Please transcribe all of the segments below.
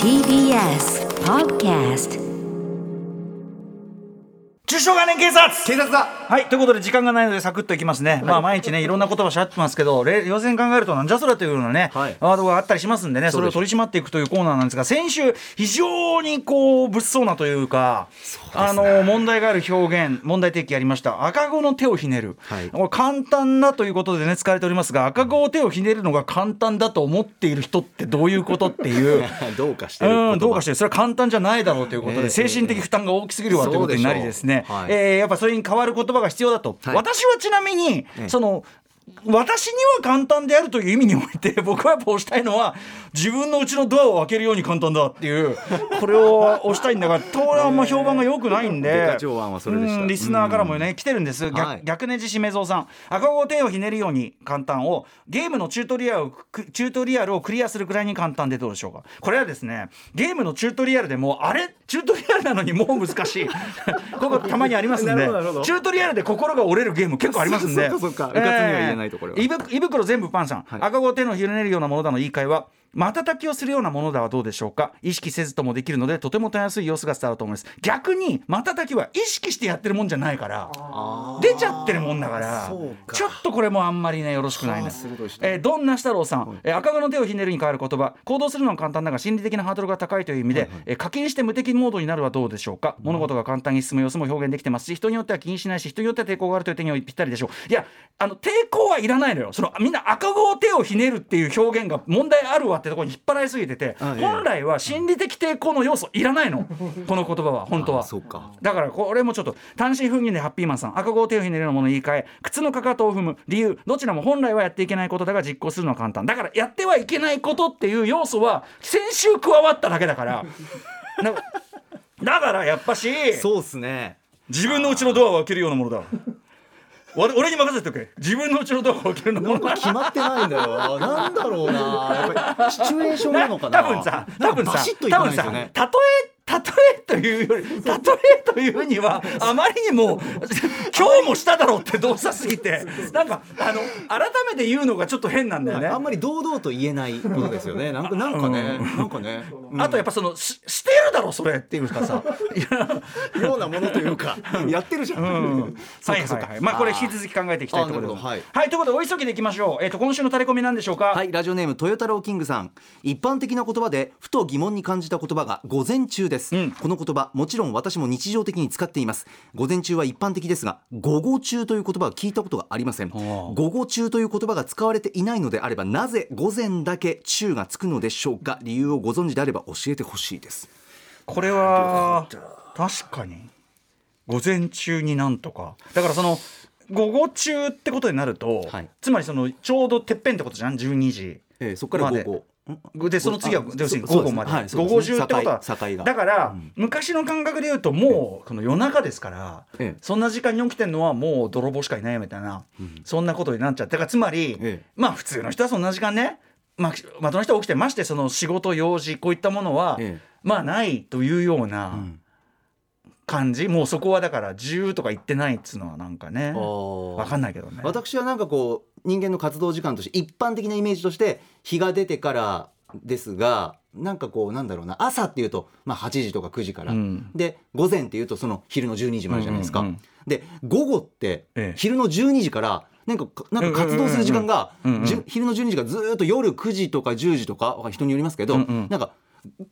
TBS Podcast 中小概念警察警察だはいということで時間がないのでサクッといきますね、まあ毎日ねいろんな言葉しゃってますけどれ要然考えるとなんじゃそれというようなね、はい。ワードがあったりしますんでねそれを取り締まっていくというコーナーなんですが先週非常にこう物騒なというかあの問題がある表現問題提起ありました。赤子の手をひねる、はい。これ簡単なということでね使われておりますが赤子を手をひねるのが簡単だと思っている人ってどういうことっていう。どうかしてるうん、どうかしててる。それは簡単じゃないだろうということで、ええ精神的負担が大きすぎるわということになりですね、えーやっぱそれに代わる言葉が必要だと、はい。私はちなみに、え。その私には簡単であるという意味において 僕はやっぱ押したいのは自分のうちのドアを開けるように簡単だっていうこれを押したいんだがこれはあんま評判が良くないんで。リスナーからもね、来てるんです。逆,、ネジしめぞうさん。赤子を手をひねるように簡単をゲームのチュートリアルチュートリアルをクリアするくらいに簡単でどうでしょうか。これはですねゲームのチュートリアルでもあれ？チュートリアルなのにもう難しい。ここたまにありますんで。チュートリアルで心が折れるゲーム結構ありますんでないところは。えー胃袋全部パンさん、はい。赤子を手のひねるようなものだの言い換えは瞬きをするようなものだはどうでしょうか？意識せずともできるのでとてもたやすい様子が伝わると思います。逆に瞬きは意識してやってるもんじゃないから出ちゃってるもんだからちょっとこれもあんまりねよろしくないね。はあ鋭い指導えーどんな太郎さん、えー赤子の手をひねるに変わる言葉行動するのは簡単だが心理的なハードルが高いという意味で、えー課金して無敵モードになるはどうでしょうか、物事が簡単に進む様子も表現できてますし人によっては気にしないし人によっては抵抗があるという点にはぴったりでしょう。いやあの抵抗はいらないのよ。そのみんな赤子を手をひねるっていう表現が問題あるわってところに引っ張られすぎてて、本来は心理的抵抗の要素いらないの。この言葉は本当は。あそうか。だからこれもちょっと単身赴任でハッピーマンさん赤子を手をひねるようなものを言い換え靴のかかとを踏む理由どちらも本来はやっていけないことだが実行するのは簡単。だからやってはいけないことっていう要素は先週加わっただけだから。だ だからやっぱしそうっすね。自分のうちのドアを開けるようなものだ俺俺に任せておけ。自分のうちのドアを開けるのだ決まってないんだよ。なんだろうな。やっぱりシチュエーションなのかな。多分さ多分さ多分さ例え例えというより例えというにはあまりにも今日もしただろうって動作すぎてなんかあの改めて言うのがちょっと変なんだよね。あんまり堂々と言えないことですよね。なんかなんかねなんかね。うん。あとやっぱそのししてるだろそれっていうかさ。い やようなものというかやってるじゃん。うん。そうはいかそうかはいはいまあこれ引き続き考えていきたいところで。はい。はいということでお急ぎでいきましょう。えっと今週のタレコミなんでしょうか？はいラジオネームトヨタローキングさん。一般的な言葉でふと疑問に感じた言葉が午前中です、うん。この言葉もちろん私も日常的に使っています。午前中は一般的ですが午後中という言葉は聞いたことがありません。あ。午後中という言葉が使われていないのであればなぜ午前だけ中がつくのでしょうか？理由をご存知であれば教えてほしいです。これは確かに午前中になんとか。だからその午後中ってことになると、はい。つまりそのちょうどてっぺんってことじゃん？12時えーそこから午後。んでその次はあ要するに午後まで、はいそう午後中ってことはだから、うん。昔の感覚で言うともうこの夜中ですから、ええ。そんな時間に起きてるのはもう泥棒しかいないみたいな、そんなことになっちゃってだからつまり、ええ。まあ普通の人はそんな時間ねまあ、まとの人は起きてましてその仕事用事こういったものは、ええ。まあないというような、うん感じ？もうそこはだから自由とか言ってないっつうのはなんかね。分かんないけどね。私はなんかこう人間の活動時間として一般的なイメージとして日が出てからですがなんかこうなんだろうな朝っていうと、まあ、8時とか9時から、うん。で午前っていうとその昼の12時までじゃないですか、うんうんうん。で午後ってええ。昼の12時からなんかかなんか活動する時間がうんうんうん昼の12時がずーっと夜9時とか10時とか人によりますけど、うんうん。なんか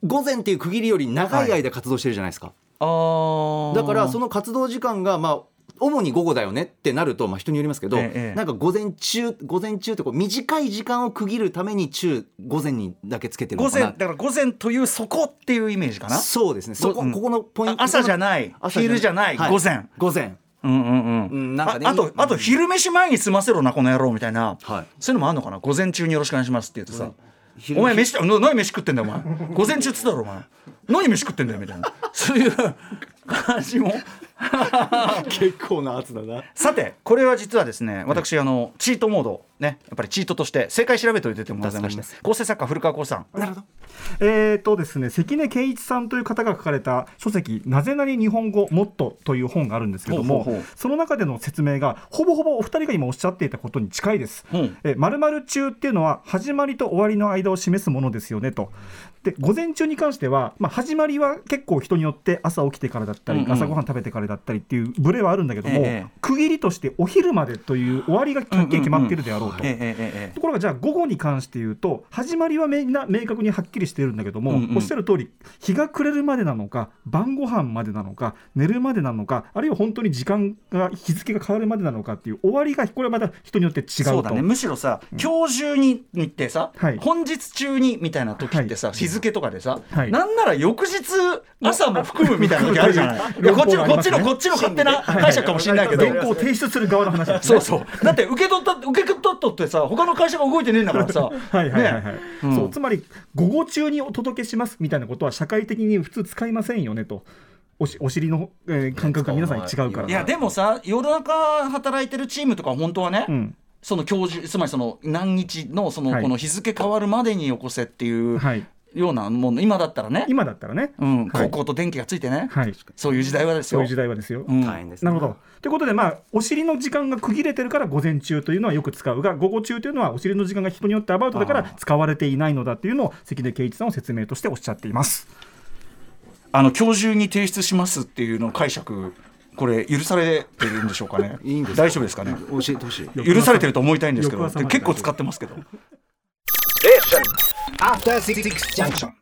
午前っていう区切りより長い間活動してるじゃないですか。あー。だからその活動時間がまあ主に午後だよねってなると、まあ、人によりますけど、ええなんか午前中午前中ってこう短い時間を区切るために中午前にだけつけてる午のかな。前だから午前というそこっていうイメージかな？そうですね。そこ、うん。ここのポイントあ朝じゃない。朝昼じゃない、は午前。午前。うんうんうん。うんなんかねああとあと昼飯前に済ませろなこの野郎みたいな、はい。そういうのもあるのかな？午前中によろしくお願いしますって言うとさ、昼お前飯な何飯食ってんだよお前。午前中っつったろお前。何飯食ってんだよみたいな。そういう感じも。結構な圧だな。さてこれは実はですね私あのチートモードねやっぱりチートとして正解調べておいてもございまして助かり構成作家古川光さん。なるほど。えーとですね、関根圭一さんという方が書かれた書籍「なぜなり日本語もっと」という本があるんですけどもその中での説明がほぼほぼお二人が今おっしゃっていたことに近いです。うん。え〇〇中っていうのは始まりと終わりの間を示すものですよねと。で午前中に関しては、まあ、始まりは結構人によって朝起きてからだったり、うんうん。朝ごはん食べてからだったりっていうブレはあるんだけども、ええ。区切りとしてお昼までという終わりが決まっているであろうと。ええええええ。ところがじゃあ午後に関して言うと始まりはみんな明確にはっきりしているんだけども、うんうん。おっしゃる通り日が暮れるまでなのか晩ご飯までなのか寝るまでなのかあるいは本当に時間が日付が変わるまでなのかっていう終わりがこれはまた人によって違うと。そうだね。むしろさ今日中にってさ、はい。本日中にみたいな時ってさ、日付とかでさ、はい。なんなら翌日朝も含むみたいな時あるじゃない。こっちのこっちのこっちの勝手な解釈かもしれないけど、提出する側の話ねそうそうだって受け取った受け取ったってさ他の会社が動いてねえんだからさ。はいはいはいはい、ね。うん。そうつまり午後中にお届けしますみたいなことは社会的に普通使いませんよねと。おしお尻の、えー感覚が皆さんに違うから。いやでもさ夜中働いてるチームとか本当はね、うん。その教授つまりその何日のそのはい。この日付変わるまでによこせっていうはい、ようなもの今だったらね、今だったらね、うん、はい高校と電気がついてね、はい、そういう時代はですよ。そういう時代はですよ。うん大変ですねなるほど。ということで、まあ、お尻の時間が区切れてるから午前中というのはよく使うが午後中というのはお尻の時間が人によってアバウトだから使われていないのだっていうのを関根圭一さんは説明としておっしゃっています。あの今日中に提出しますっていうの解釈これ許されてるんでしょうかね。いいんですか？大丈夫ですかね？教えてほしい許されてると思いたいんですけど結構使ってますけど。After Six Junction.